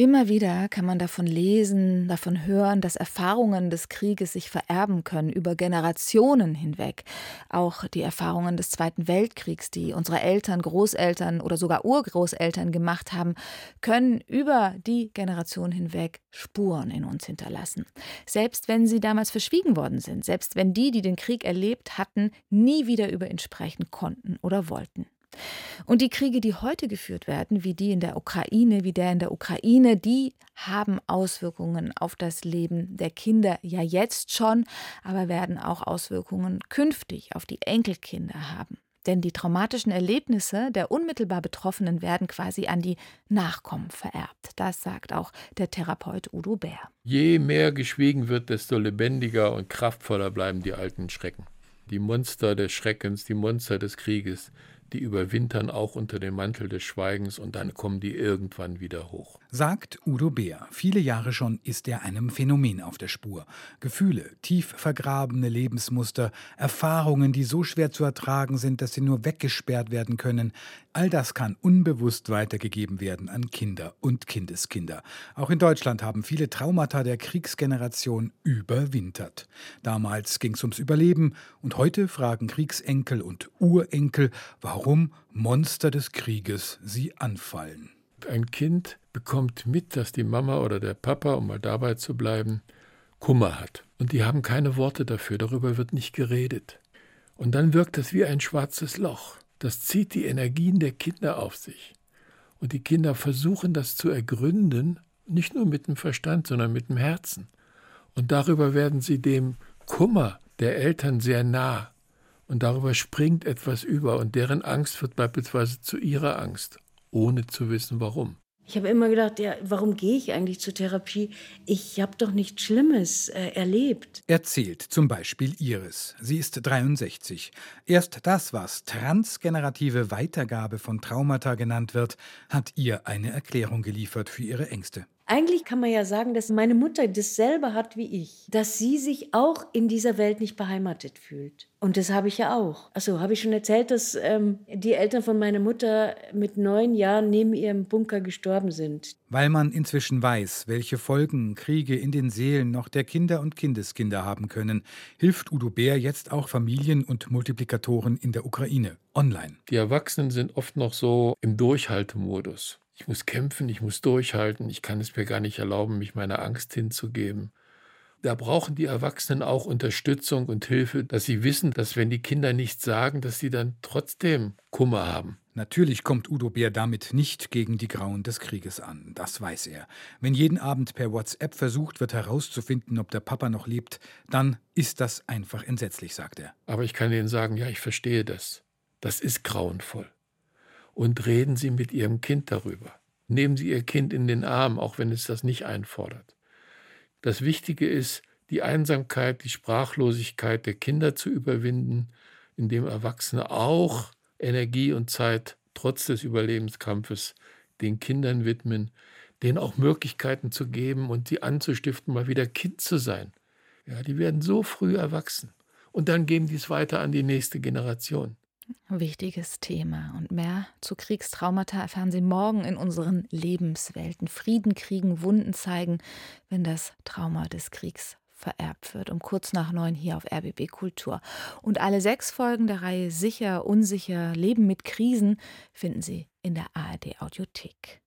Immer wieder kann man davon lesen, davon hören, dass Erfahrungen des Krieges sich vererben können über Generationen hinweg. Auch die Erfahrungen des Zweiten Weltkriegs, die unsere Eltern, Großeltern oder sogar Urgroßeltern gemacht haben, können über die Generation hinweg Spuren in uns hinterlassen. Selbst wenn sie damals verschwiegen worden sind, selbst wenn die, die den Krieg erlebt hatten, nie wieder über ihn sprechen konnten oder wollten. Und die Kriege, die heute geführt werden, wie die in der Ukraine, wie der in der Ukraine, die haben Auswirkungen auf das Leben der Kinder ja jetzt schon, aber werden auch Auswirkungen künftig auf die Enkelkinder haben. Denn die traumatischen Erlebnisse der unmittelbar Betroffenen werden quasi an die Nachkommen vererbt. Das sagt auch der Therapeut Udo Bär. Je mehr geschwiegen wird, desto lebendiger und kraftvoller bleiben die alten Schrecken. Die Monster des Schreckens, die Monster des Krieges, die überwintern auch unter dem Mantel des Schweigens und dann kommen die irgendwann wieder hoch. Sagt Udo Beer. Viele Jahre schon ist er einem Phänomen auf der Spur. Gefühle, tief vergrabene Lebensmuster, Erfahrungen, die so schwer zu ertragen sind, dass sie nur weggesperrt werden können. All das kann unbewusst weitergegeben werden an Kinder und Kindeskinder. Auch in Deutschland haben viele Traumata der Kriegsgeneration überwintert. Damals ging es ums Überleben und heute fragen Kriegsenkel und Urenkel, warum warum Monster des Krieges sie anfallen. Ein Kind bekommt mit, dass die Mama oder der Papa, um mal dabei zu bleiben, Kummer hat. Und die haben keine Worte dafür, darüber wird nicht geredet. Und dann wirkt das wie ein schwarzes Loch. Das zieht die Energien der Kinder auf sich. Und die Kinder versuchen das zu ergründen, nicht nur mit dem Verstand, sondern mit dem Herzen. Und darüber werden sie dem Kummer der Eltern sehr nah und darüber springt etwas über und deren Angst wird beispielsweise zu ihrer Angst, ohne zu wissen warum. Ich habe immer gedacht, ja, warum gehe ich eigentlich zur Therapie? Ich habe doch nichts Schlimmes äh, erlebt. Erzählt zum Beispiel Iris. Sie ist 63. Erst das, was transgenerative Weitergabe von Traumata genannt wird, hat ihr eine Erklärung geliefert für ihre Ängste. Eigentlich kann man ja sagen, dass meine Mutter dasselbe hat wie ich, dass sie sich auch in dieser Welt nicht beheimatet fühlt. Und das habe ich ja auch. Also habe ich schon erzählt, dass ähm, die Eltern von meiner Mutter mit neun Jahren neben ihrem Bunker gestorben sind. Weil man inzwischen weiß, welche Folgen Kriege in den Seelen noch der Kinder und Kindeskinder haben können, hilft Udo Bär jetzt auch Familien und Multiplikatoren in der Ukraine online. Die Erwachsenen sind oft noch so im Durchhaltemodus. Ich muss kämpfen, ich muss durchhalten, ich kann es mir gar nicht erlauben, mich meiner Angst hinzugeben. Da brauchen die Erwachsenen auch Unterstützung und Hilfe, dass sie wissen, dass wenn die Kinder nichts sagen, dass sie dann trotzdem Kummer haben. Natürlich kommt Udo Bär damit nicht gegen die Grauen des Krieges an, das weiß er. Wenn jeden Abend per WhatsApp versucht wird herauszufinden, ob der Papa noch lebt, dann ist das einfach entsetzlich, sagt er. Aber ich kann Ihnen sagen, ja, ich verstehe das. Das ist grauenvoll und reden Sie mit Ihrem Kind darüber. Nehmen Sie Ihr Kind in den Arm, auch wenn es das nicht einfordert. Das Wichtige ist, die Einsamkeit, die Sprachlosigkeit der Kinder zu überwinden, indem Erwachsene auch Energie und Zeit trotz des Überlebenskampfes den Kindern widmen, denen auch Möglichkeiten zu geben und sie anzustiften, mal wieder Kind zu sein. Ja, die werden so früh erwachsen. Und dann geben die es weiter an die nächste Generation. Wichtiges Thema. Und mehr zu Kriegstraumata erfahren Sie morgen in unseren Lebenswelten. Frieden kriegen, Wunden zeigen, wenn das Trauma des Kriegs vererbt wird. Um kurz nach neun hier auf RBB Kultur. Und alle sechs Folgen der Reihe Sicher, Unsicher, Leben mit Krisen finden Sie in der ARD Audiothek.